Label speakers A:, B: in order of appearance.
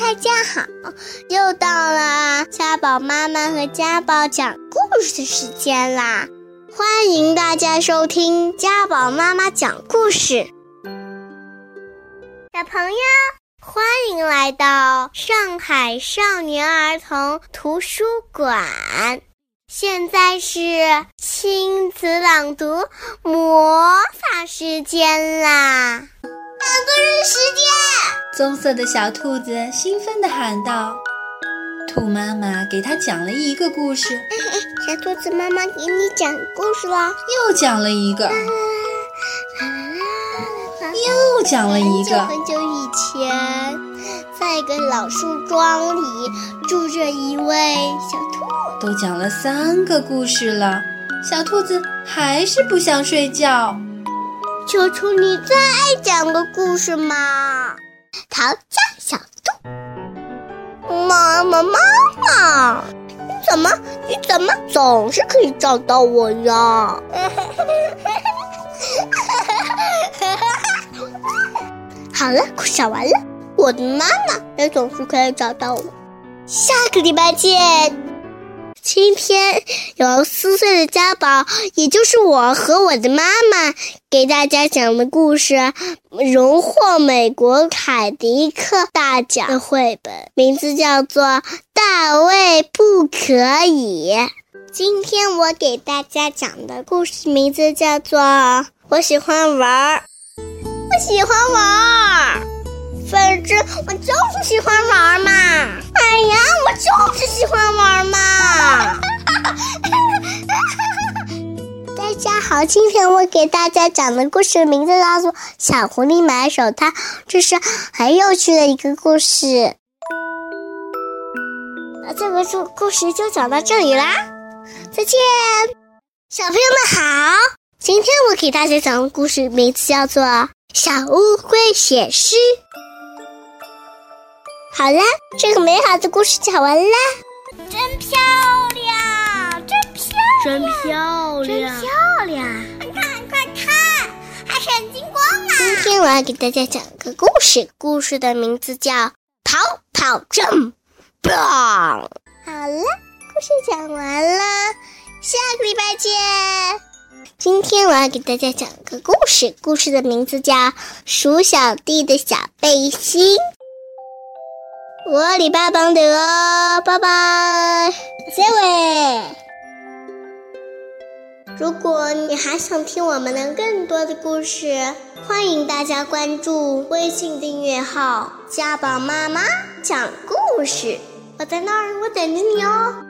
A: 大家好，又到了家宝妈妈和家宝讲故事的时间啦！欢迎大家收听家宝妈妈讲故事。小朋友，欢迎来到上海少年儿童图书馆。现在是亲子朗读魔法时间啦！朗读日时间。
B: 棕色的小兔子兴奋地喊道：“兔妈妈给它讲了一个故事。
A: 小兔子妈妈给你讲故事啦，
B: 又讲了一个，又讲了一个。
A: 很久以前，在一个老树桩里住着一位小兔。
B: 都讲了三个故事了，小兔子还是不想睡觉。
A: 求求你再讲个故事嘛！”逃家小兔，妈妈妈妈，你怎么你怎么总是可以找到我呀？好了，讲完了，我的妈妈也总是可以找到我。下个礼拜见。今天由四岁的家宝，也就是我和我的妈妈给大家讲的故事，荣获美国凯迪克大奖的绘本，名字叫做《大卫不可以》。今天我给大家讲的故事名字叫做《我喜欢玩儿》，我喜欢玩儿，反正我就是喜欢玩儿嘛。哎呀，我就是喜欢玩嘛。大家好，今天我给大家讲的故事名字叫做《小狐狸买手套》，这是很有趣的一个故事。那这个故故事就讲到这里啦，再见，小朋友们好。今天我给大家讲的故事名字叫做《小乌龟写诗》。好了，这个美好的故事讲完啦，真漂亮，真漂亮，
B: 真漂亮，
A: 真漂亮！快看，快看，还闪金光呢！今天我要给大家讲个故事，故事的名字叫《逃跑症》。棒！好了，故事讲完了，下个礼拜见。今天我要给大家讲个故事，故事的名字叫《鼠小弟的小背心》。我礼拜帮的，拜拜，结尾。如果你还想听我们的更多的故事，欢迎大家关注微信订阅号“家宝妈妈讲故事”。我在那儿，我等着你哦。